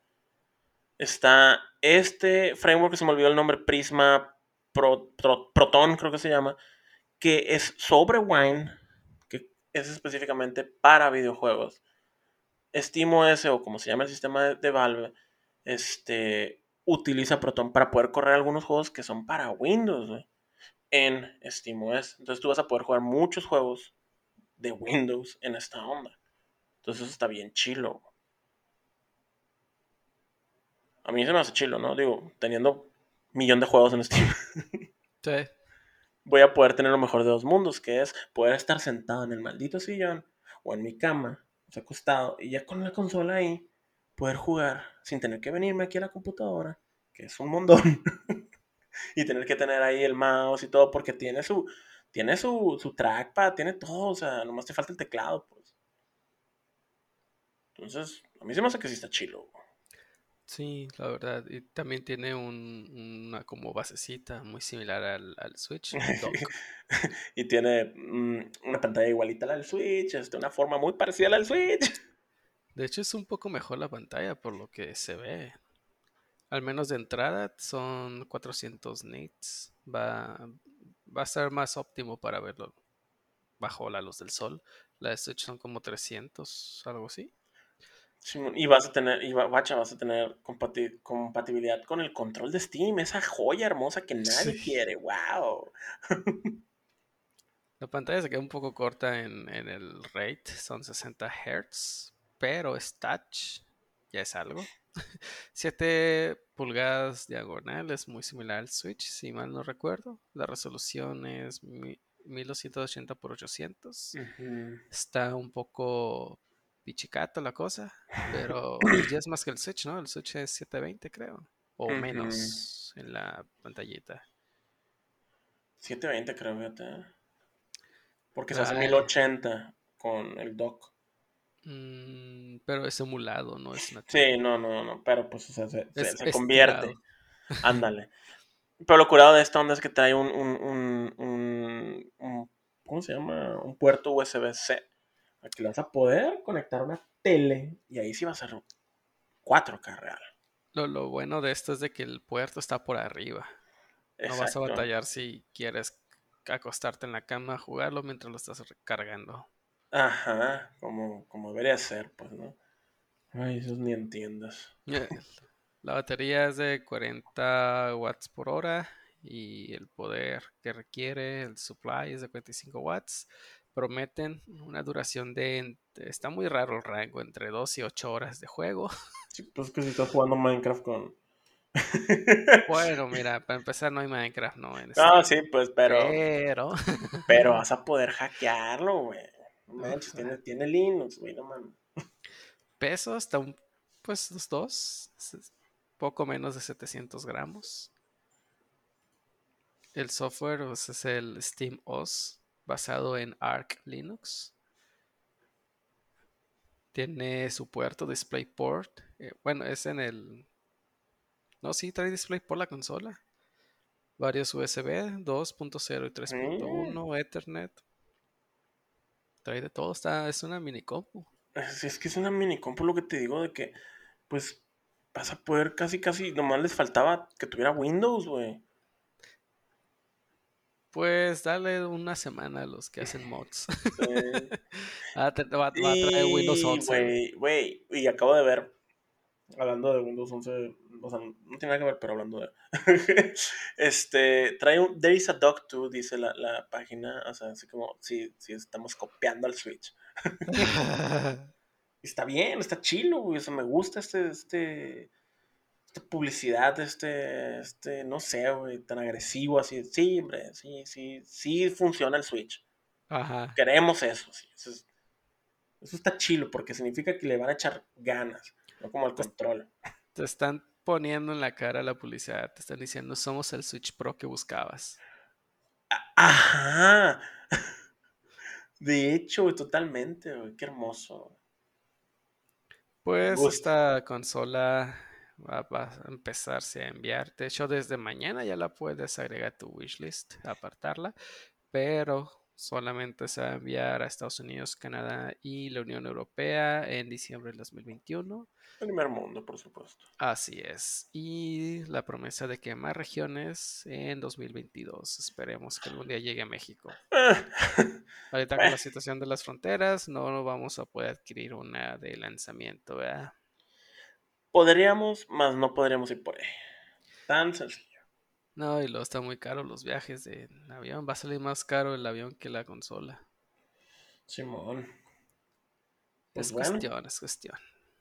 Está este framework que se me olvidó el nombre, Prisma Pro- Pro- Proton, creo que se llama, que es sobre Wine, que es específicamente para videojuegos. SteamOS o como se llama el sistema de, de Valve, este, utiliza Proton para poder correr algunos juegos que son para Windows güey, en SteamOS. Entonces tú vas a poder jugar muchos juegos de Windows en esta onda. Entonces eso está bien chilo. A mí se me hace chilo, ¿no? Digo, teniendo millón de juegos en Steam, Sí. voy a poder tener lo mejor de dos mundos, que es poder estar sentado en el maldito sillón o en mi cama, acostado, y ya con la consola ahí, poder jugar sin tener que venirme aquí a la computadora, que es un mondón. y tener que tener ahí el mouse y todo, porque tiene su, tiene su, su trackpad, tiene todo, o sea, nomás te falta el teclado, pues. Entonces, a mí se me hace que sí está chilo. Sí, la verdad. Y también tiene un, una como basecita muy similar al, al Switch. y tiene mm, una pantalla igualita a la del Switch, este, una forma muy parecida a la del Switch. De hecho, es un poco mejor la pantalla por lo que se ve. Al menos de entrada son 400 nits. Va, va a ser más óptimo para verlo bajo la luz del sol. La de Switch son como 300, algo así. y vas a tener, y vas a tener compatibilidad con el control de Steam, esa joya hermosa que nadie quiere, wow. La pantalla se queda un poco corta en, en el rate, son 60 Hz, pero es touch, ya es algo. 7 pulgadas diagonal es muy similar al Switch, si mal no recuerdo. La resolución es 1280 x 800. Está un poco pichicato la cosa, pero ya es más que el Switch, ¿no? El Switch es 720, creo, o menos en la pantallita. 720 creo, fíjate. Porque se hace 1080 con el dock. Mm, pero es emulado, no es Sí, no, no, no, pero pues se, se, convierte. Ándale. Pero lo curado de esta onda es que trae un, un, un, un ¿cómo se llama? Un puerto USB-C. Aquí le vas a poder conectar una tele y ahí sí va a ser 4K real. Lo, lo bueno de esto es de que el puerto está por arriba. No vas a batallar si quieres acostarte en la cama a jugarlo mientras lo estás recargando. Ajá, como, como debería ser, pues, ¿no? Ay, eso ni entiendas. La batería es de 40 watts por hora y el poder que requiere, el supply es de 45 watts. Prometen una duración de, está muy raro el rango, entre 2 y 8 horas de juego. Sí, pues que si estás jugando Minecraft con... Bueno, mira, para empezar no hay Minecraft, ¿no? En ah, sí, pues, pero... Pero... pero vas a poder hackearlo, güey. Manches, tiene, tiene Linux, güey, no mames. Peso está un, pues los dos, poco menos de 700 gramos. El software pues, es el Steam OS, basado en Arc Linux. Tiene su puerto DisplayPort. Eh, bueno, es en el. No, sí, trae DisplayPort la consola. Varios USB 2.0 y 3.1, Ethernet. Trae de todo, está, es una mini compu. Es, es que es una mini compu lo que te digo de que, pues, vas a poder casi, casi, nomás les faltaba que tuviera Windows, güey. Pues dale una semana a los que hacen mods. va, a traer Windows 11. Güey, güey, y acabo de ver, hablando de Windows 11, o sea, no tiene nada que ver, pero hablando de... este, trae un, there is a dog too, dice la, la página, o sea, así como si, si estamos copiando al Switch. está bien, está chilo, güey, o sea, me gusta este, este, esta publicidad, este, este, no sé, güey, tan agresivo, así, sí, hombre, sí, sí, sí funciona el Switch. Ajá. Queremos eso, sí, eso, eso está chilo, porque significa que le van a echar ganas, no como el control. Te están poniendo en la cara la publicidad, te están diciendo, somos el Switch Pro que buscabas. Ajá. De hecho, totalmente, qué hermoso. Pues esta consola va, a empezarse a enviar. De hecho, desde mañana ya la puedes agregar a tu wishlist, apartarla, pero solamente se va a enviar a Estados Unidos, Canadá y la Unión Europea en diciembre del 2021. El primer mundo, por supuesto. Así es. Y la promesa de que más regiones en 2022. Esperemos que algún día llegue a México. Ahorita con la situación de las fronteras no vamos a poder adquirir una de lanzamiento, ¿verdad? Podríamos, mas no podríamos ir por ahí. Tan sencillo. No, y luego está muy caro los viajes de avión. Va a salir más caro el avión que la consola. Simón. es pues cuestión, es cuestión.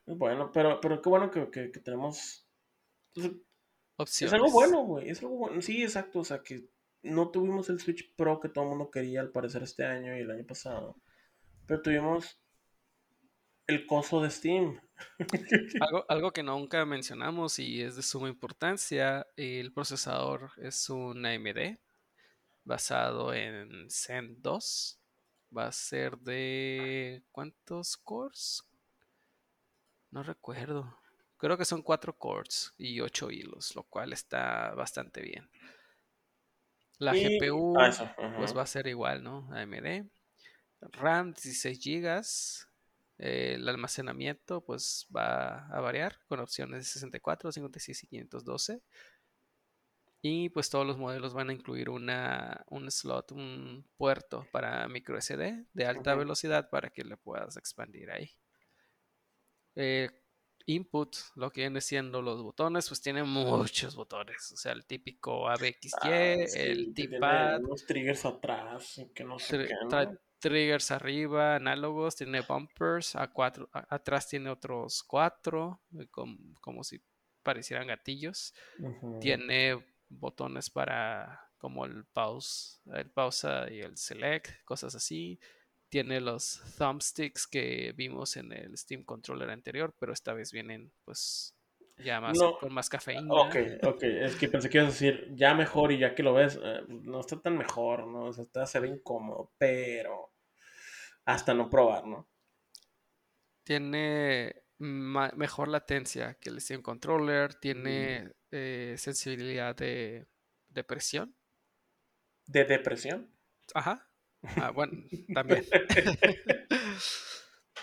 Bueno, pero, pero qué bueno que, tenemos opciones. Es algo bueno, güey. Es algo bueno. Sí, exacto. O sea, que no tuvimos el Switch Pro que todo el mundo quería al parecer este año y el año pasado. Pero tuvimos el coso de Steam. Algo, algo que nunca mencionamos y es de suma importancia, el procesador es un AMD basado en Zen 2. Va a ser de... ¿Cuántos cores? No recuerdo. Creo que son 4 cores y 8 hilos, lo cual está bastante bien. La Y- GPU ah, eso, pues va a ser igual, ¿no? AMD. RAM 16 GB. El almacenamiento pues va a variar con opciones de 64, 56 y 512. Y pues todos los modelos van a incluir una, un slot, un puerto para micro SD de alta velocidad para que le puedas expandir ahí. Eh, input, lo que viene siendo los botones, pues tiene muchos botones. O sea, el típico ABXY, Ah, sí, el T-pad, unos triggers atrás que no sé qué, ¿no? trae triggers arriba, análogos, tiene bumpers, a cuatro, a- atrás tiene otros cuatro, eh, com- como si parecieran gatillos. Tiene botones para como el pause, el pausa y el select, cosas así. Tiene los thumbsticks que vimos en el Steam Controller anterior, pero esta vez vienen pues ya más No, con más cafeína. Ok, ok, es que pensé que ibas a decir ya mejor y ya que lo ves, eh, no está tan mejor, ¿no? O sea, te hace bien incómodo, pero hasta no probar, ¿no? Tiene mejor latencia que el Steam Controller, tiene eh, sensibilidad de, de presión. ¿De depresión? Ajá. Ah, bueno, también.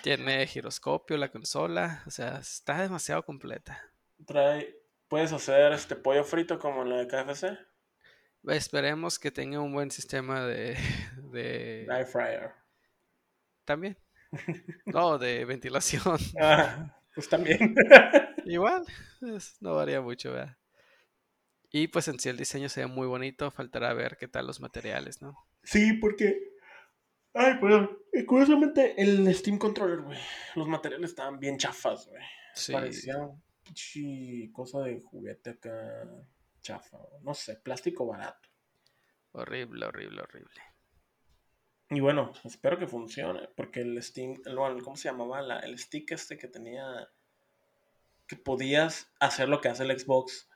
Tiene giroscopio la consola, o sea, está demasiado completa. Trae, puedes hacer este pollo frito como en la de KFC, Esperemos que tenga un buen sistema de, de air fryer. También. No, de ventilación. Ah, pues también. Igual, es- no varía mucho, ¿verdad? Y pues en sí el diseño se ve muy bonito, faltará ver qué tal los materiales, ¿no? sí, porque... Ay, perdón. Eh, Curiosamente, el Steam Controller, güey, los materiales estaban bien chafas, güey. Sí, Parecía pinche cosa de juguete acá chafa, no sé, plástico barato. horrible, horrible, horrible. Y bueno, espero que funcione, porque el Steam, el, bueno, ¿cómo se llamaba? La- el stick este que tenía, que podías hacer lo que hace el Xbox,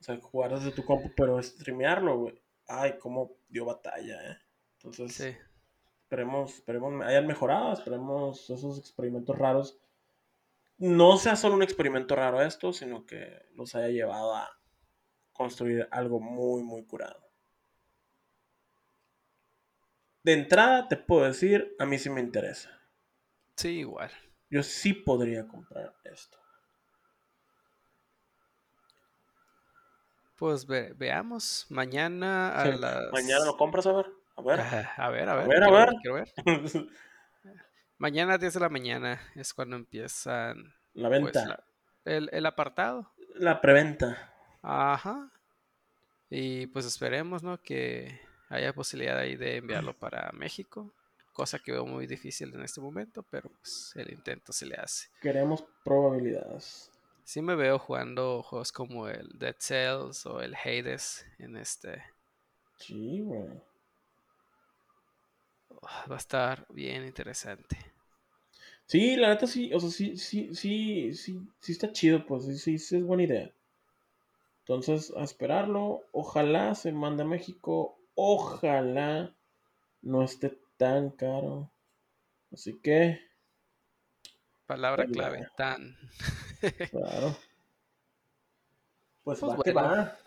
o sea, jugar desde tu compu, pero streamearlo, güey. Ay, cómo dio batalla, eh. Entonces, Sí, esperemos, esperemos hayan mejorado, esperemos esos experimentos raros. No sea solo un experimento raro esto, sino que los haya llevado a construir algo muy, muy curado. De entrada te puedo decir, a mí sí me interesa. sí, igual. Yo sí podría comprar esto. Pues ve- veamos mañana a Sí, las... Mañana lo compras a ver. A ver. A ver, a ver, ver, a quiero ver. quiero ver. Mañana a 10 de la mañana es cuando empiezan la pues, venta. la- el, el apartado. la preventa. Ajá. Y pues esperemos, ¿no? Que haya posibilidad ahí de enviarlo para México. Cosa que veo muy difícil en este momento, pero pues el intento se le hace. Queremos probabilidades. Sí me veo jugando juegos como el Dead Cells o el Hades en este. Sí, güey. Va a estar bien interesante. Sí, la neta sí, o sea, sí, sí, sí, sí, sí está chido, pues sí, sí, sí es buena idea. Entonces, a esperarlo. Ojalá se mande a México. Ojalá no esté tan caro. Así que, Palabra va. clave, tan. claro. Pues, Pues va que va.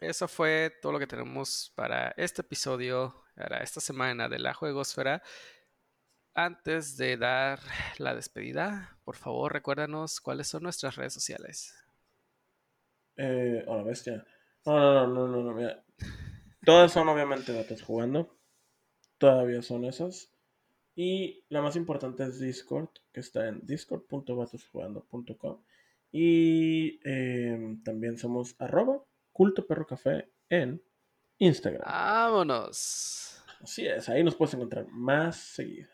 Eso fue todo lo que tenemos para este episodio, para esta semana de la Juegosfera. Antes de dar la despedida, por favor, recuérdanos cuáles son nuestras redes sociales. Eh, a la bestia. No, no, no, no, no, no, mira. Todas son obviamente datos jugando. Todavía son esas. Y la más importante es Discord, que está en discord.vatosjugando.com. Y eh, también somos arroba culto perro café en Instagram. ¡Vámonos! Así es, ahí nos puedes encontrar más seguido.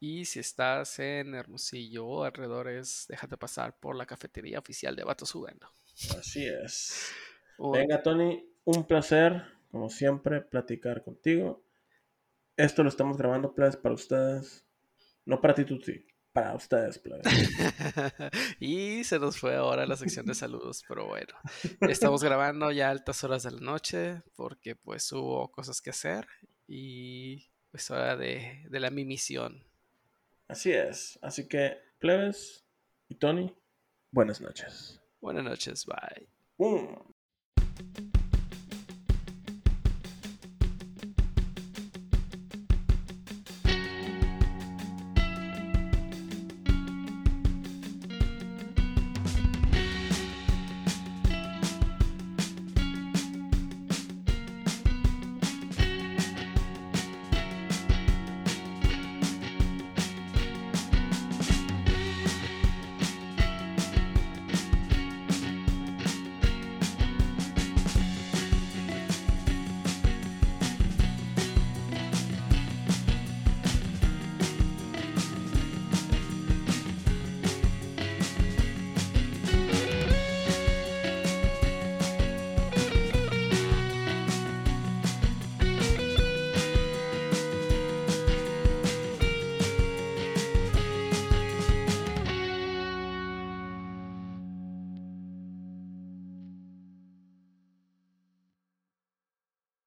Y si estás en Hermosillo o alrededores, déjate pasar por la cafetería oficial de Vatos Jugando. Así es. Venga, Tony, un placer, como siempre, platicar contigo. Esto lo estamos grabando, plebes, para ustedes. No para ti, sí. para ustedes, plebes. y se nos fue ahora la sección de saludos, pero bueno, estamos grabando ya a altas horas de la noche porque pues hubo cosas que hacer y es hora de, de la mi misión. Así es, así que plebes y Tony, buenas noches. Buenas noches, bye. Boom.